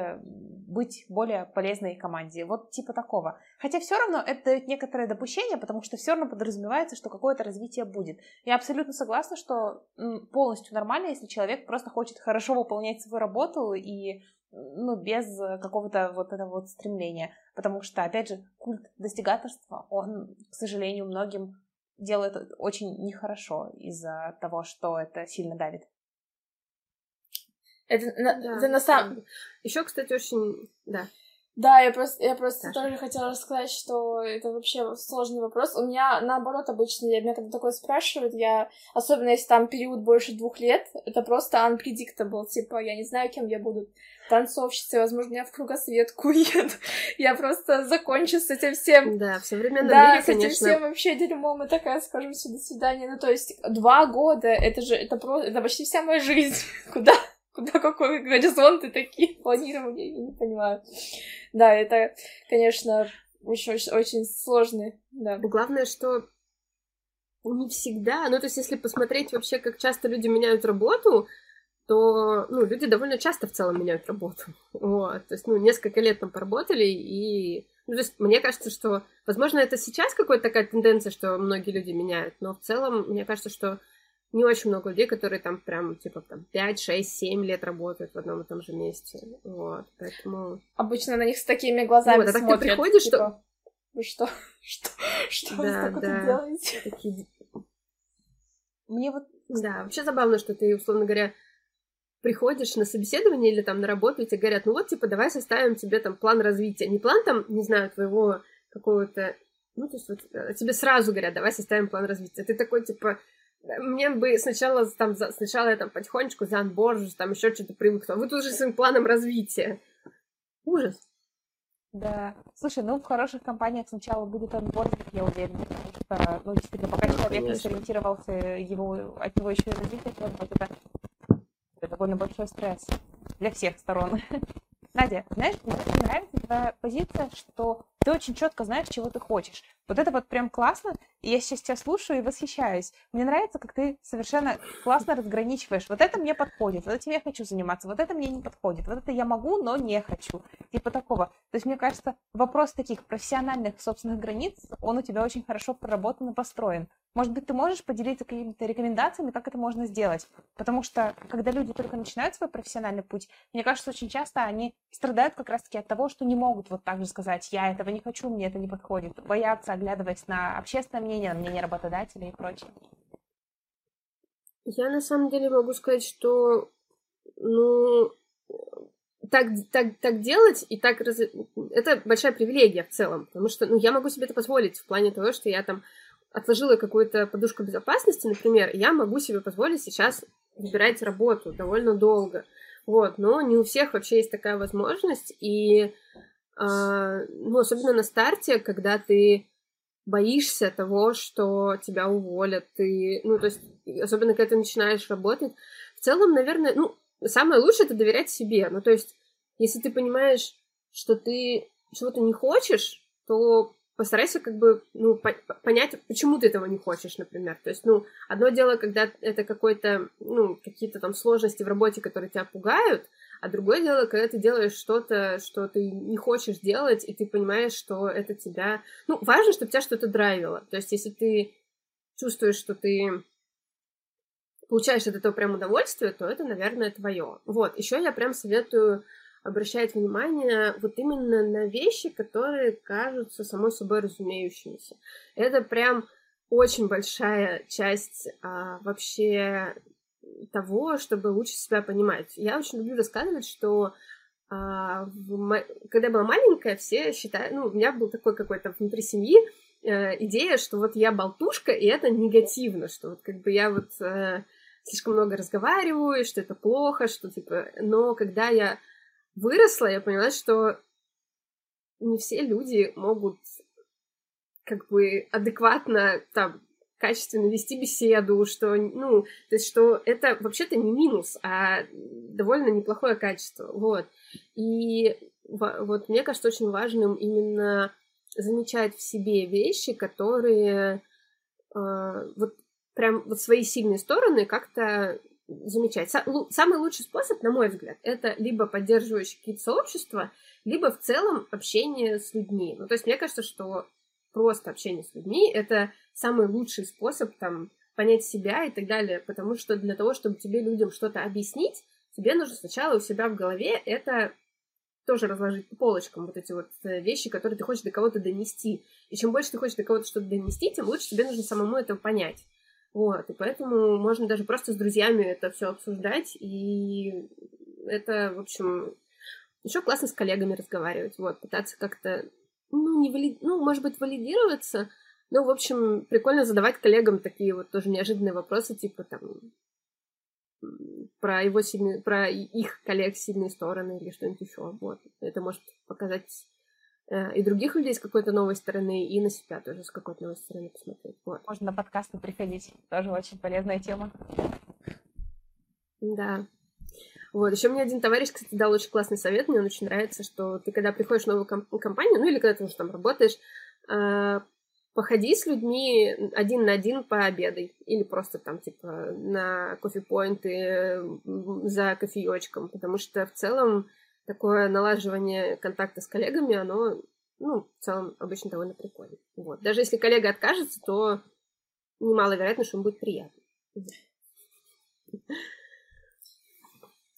быть более полезной команде. Вот типа такого. Хотя все равно это дает некоторое допущение, потому что все равно подразумевается, что какое-то развитие будет. Я абсолютно согласна, что полностью нормально, если человек просто хочет хорошо выполнять свою работу и ну, без какого-то вот этого вот стремления. Потому что, опять же, культ достигаторства, он, к сожалению, многим делает очень нехорошо из-за того, что это сильно давит. Это, да, это на самом... Еще, кстати, очень... Да. Да, я просто, я просто Саша. тоже хотела сказать, что это вообще сложный вопрос. У меня наоборот обычно, я, меня когда такое спрашивают, я, особенно если там период больше двух лет, это просто unpredictable, типа, я не знаю, кем я буду танцовщицей, возможно, я в кругосветку <laughs> уеду. Я просто закончу с этим всем. Да, в современном да, мире, конечно. Да, с этим всем вообще дерьмом, и такая скажу все, до свидания. Ну, то есть, два года, это же, это просто, это почти вся моя жизнь. <laughs> Куда? Куда какой горизонты такие <laughs> планирования, я не понимаю. Да, это, конечно, еще очень сложный, да. Главное, что не всегда, ну, то есть, если посмотреть вообще, как часто люди меняют работу, то, ну, люди довольно часто в целом меняют работу. Вот, то есть, ну, несколько лет там поработали, и, ну, то есть, мне кажется, что, возможно, это сейчас какая-то такая тенденция, что многие люди меняют, но в целом, мне кажется, что не очень много людей, которые там прям, типа, там, 5, 6, 7 лет работают в одном и том же месте. Вот, поэтому... Обычно на них с такими глазами вот, а смотрят. ты приходишь, типа, <laughs> что... Вы что? Что? Что да, вы да. делаете? <laughs> Такие... Мне вот... Да, вообще забавно, что ты, условно говоря, приходишь на собеседование или там на работу, и тебе говорят, ну вот, типа, давай составим тебе там план развития. Не план там, не знаю, твоего какого-то... Ну, то есть вот э, тебе сразу говорят, давай составим план развития. Ты такой, типа, мне бы сначала там, сначала я там потихонечку заанборжусь, там еще что-то привыкну. А вы тут же своим планом развития. Ужас. Да. Слушай, ну в хороших компаниях сначала будет анбординг, я уверена, потому что, ну, действительно, пока да, человек конечно. не сориентировался, его, от него еще и развитие требовать, это, это довольно большой стресс для всех сторон. <laughs> Надя, знаешь, мне очень нравится твоя позиция, что ты очень четко знаешь, чего ты хочешь. Вот это вот прям классно, и я сейчас тебя слушаю и восхищаюсь. Мне нравится, как ты совершенно классно разграничиваешь. Вот это мне подходит, вот этим я хочу заниматься, вот это мне не подходит, вот это я могу, но не хочу. Типа такого. То есть, мне кажется, вопрос таких профессиональных собственных границ, он у тебя очень хорошо проработан и построен. Может быть, ты можешь поделиться какими-то рекомендациями, как это можно сделать? Потому что, когда люди только начинают свой профессиональный путь, мне кажется, очень часто они страдают как раз-таки от того, что не могут вот так же сказать, я этого не хочу, мне это не подходит, боятся, оглядываясь на общественное мнение, на мнение работодателя и прочее. Я на самом деле могу сказать, что ну так, так, так делать и так раз... это большая привилегия в целом, потому что ну, я могу себе это позволить в плане того, что я там отложила какую-то подушку безопасности, например, я могу себе позволить сейчас выбирать работу довольно долго. Вот, но не у всех вообще есть такая возможность, и э, ну, особенно на старте, когда ты боишься того, что тебя уволят, ты, ну, то есть, особенно когда ты начинаешь работать, в целом, наверное, ну, самое лучшее это доверять себе, ну, то есть, если ты понимаешь, что ты чего-то не хочешь, то постарайся как бы, ну, по понять, почему ты этого не хочешь, например. То есть, ну, одно дело, когда это какой-то, ну, какие-то там сложности в работе, которые тебя пугают, а другое дело, когда ты делаешь что-то, что ты не хочешь делать, и ты понимаешь, что это тебя... Ну, важно, чтобы тебя что-то драйвило. То есть, если ты чувствуешь, что ты получаешь от этого прям удовольствие, то это, наверное, твое. Вот. Еще я прям советую обращать внимание вот именно на вещи, которые кажутся самой собой разумеющимися. Это прям очень большая часть а, вообще того, чтобы лучше себя понимать. Я очень люблю рассказывать, что а, в, когда я была маленькая, все считают, ну, у меня был такой какой-то внутри семьи э, идея, что вот я болтушка, и это негативно, что вот как бы я вот э, слишком много разговариваю, что это плохо, что типа... Но когда я выросла, я поняла, что не все люди могут как бы адекватно там качественно вести беседу, что, ну, то есть, что это вообще-то не минус, а довольно неплохое качество, вот. И вот мне кажется очень важным именно замечать в себе вещи, которые э, вот прям вот свои сильные стороны как-то замечать. Самый лучший способ, на мой взгляд, это либо поддерживающие какие-то сообщества, либо в целом общение с людьми. Ну, то есть мне кажется, что просто общение с людьми — это самый лучший способ там понять себя и так далее, потому что для того, чтобы тебе людям что-то объяснить, тебе нужно сначала у себя в голове это тоже разложить по полочкам вот эти вот э, вещи, которые ты хочешь до кого-то донести. И чем больше ты хочешь до кого-то что-то донести, тем лучше тебе нужно самому это понять. Вот, и поэтому можно даже просто с друзьями это все обсуждать, и это, в общем, еще классно с коллегами разговаривать, вот, пытаться как-то, ну, не вали... ну, может быть, валидироваться, но, в общем, прикольно задавать коллегам такие вот тоже неожиданные вопросы, типа там про его сильные, про их коллег сильные стороны или что-нибудь еще. Вот. Это может показать Э, и других людей с какой-то новой стороны, и на себя тоже с какой-то новой стороны посмотреть. Вот. Можно на подкасты приходить. Тоже очень полезная тема. Да. Вот, еще мне один товарищ, кстати, дал очень классный совет, мне он очень нравится, что ты, когда приходишь в новую комп- компанию, ну или когда ты уже там работаешь, э, походи с людьми один на один пообедай. Или просто там, типа, на кофе-поинты за кофеечком, потому что в целом такое налаживание контакта с коллегами, оно, ну, в целом, обычно довольно прикольно. Вот. Даже если коллега откажется, то немаловероятно, что ему будет приятно.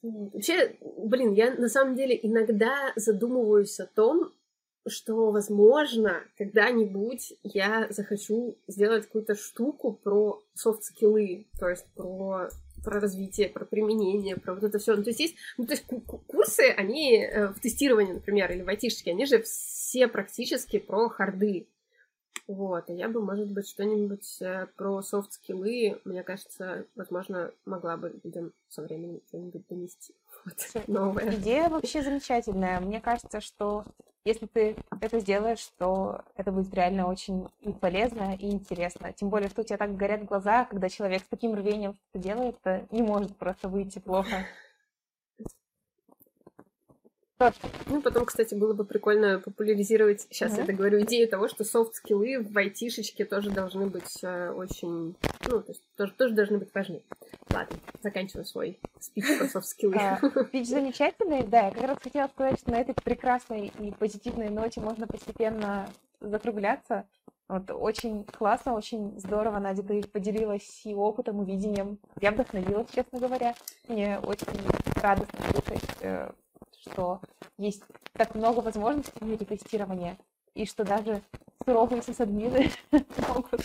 Вообще, блин, я на самом деле иногда задумываюсь о том, что, возможно, когда-нибудь я захочу сделать какую-то штуку про софт-скиллы, то есть про про развитие, про применение, про вот это все. Ну, то есть есть, ну, то есть курсы, они э, в тестировании, например, или в айтишке, они же все практически про харды. Вот, и я бы, может быть, что-нибудь э, про софт-скиллы, мне кажется, возможно, могла бы людям со временем что-нибудь донести. <laughs> Вот, новое. Идея вообще замечательная. Мне кажется, что если ты это сделаешь, то это будет реально очень и полезно, и интересно. Тем более, что у тебя так горят глаза, когда человек с таким рвением что-то делает, не может просто выйти плохо. Ну, потом, кстати, было бы прикольно популяризировать, сейчас mm-hmm. я договорю, идею того, что софт-скиллы в айтишечке тоже должны быть э, очень, ну, то есть тоже, тоже должны быть важны. Ладно, заканчиваю свой спич про софт-скиллы. А, <laughs> спич замечательный, да, я как раз хотела сказать, что на этой прекрасной и позитивной ноте можно постепенно закругляться. Вот, очень классно, очень здорово, Надя, ты поделилась и опытом, и видением. Я вдохновилась, честно говоря. Мне очень радостно слышать, э, что есть так много возможностей в мире тестирования, и что даже суровые сисадмины <laughs> могут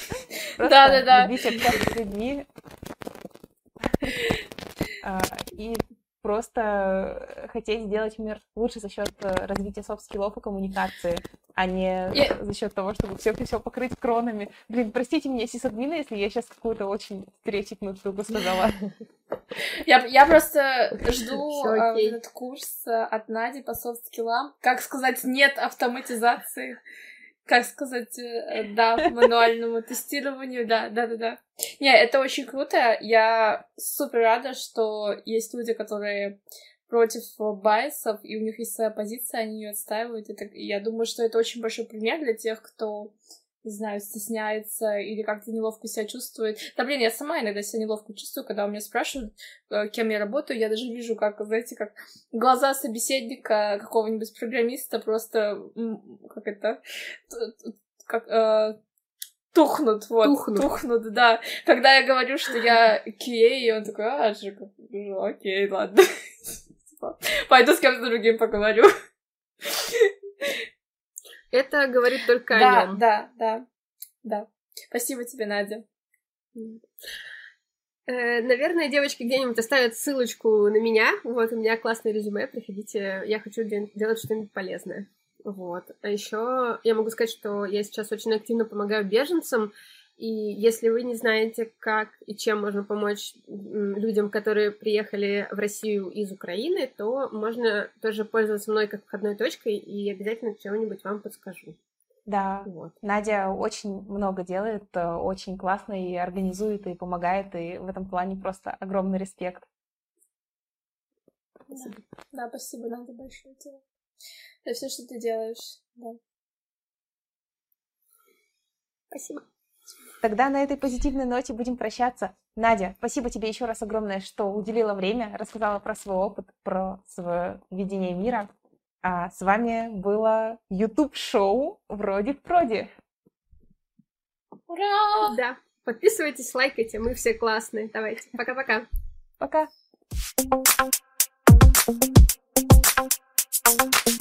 просто любить общаться с людьми. А, и просто хотеть сделать мир лучше за счет э, развития софт-скиллов и коммуникации а не я... за счет того, чтобы все все покрыть кронами. Блин, простите меня, сисадмина, если я сейчас какую-то очень стереотипную штуку сказала. Я, я просто жду э, этот курс э, от Нади по софт-скиллам. Как сказать нет автоматизации? Как сказать э, да <laughs> мануальному тестированию? Да, да, да, да. Не, это очень круто. Я супер рада, что есть люди, которые против байсов, и у них есть своя позиция, они ее отстаивают. Это, я думаю, что это очень большой пример для тех, кто не знаю, стесняется или как-то неловко себя чувствует. Да, блин, я сама иногда себя неловко чувствую, когда у меня спрашивают, э, кем я работаю, я даже вижу, как, знаете, как глаза собеседника какого-нибудь программиста просто, как это, как, э, тухнут, вот, тухнут. тухнут, да. Когда я говорю, что я QA, и он такой, а, Джекоб, ну, окей, ладно. <laughs> Пойду с кем-то другим поговорю. Это говорит только да, о нем. Да, да, да. Спасибо тебе, Надя. Э, наверное, девочки где-нибудь оставят ссылочку на меня. Вот, у меня классное резюме, приходите. Я хочу делать что-нибудь полезное. Вот. А еще я могу сказать, что я сейчас очень активно помогаю беженцам, и если вы не знаете, как и чем можно помочь людям, которые приехали в Россию из Украины, то можно тоже пользоваться мной как входной точкой, и обязательно чего-нибудь вам подскажу. Да, вот. Надя очень много делает, э, очень классно и организует, и помогает, и в этом плане просто огромный респект. Спасибо. Да, да спасибо, Надя, большое тебе за все, что ты делаешь. Да. Спасибо. Тогда на этой позитивной ноте будем прощаться. Надя, спасибо тебе еще раз огромное, что уделила время, рассказала про свой опыт, про свое видение мира. А с вами было YouTube-шоу «Вроде проди». Ура! Да, подписывайтесь, лайкайте, мы все классные. Давайте, пока-пока. Пока. -пока. пока.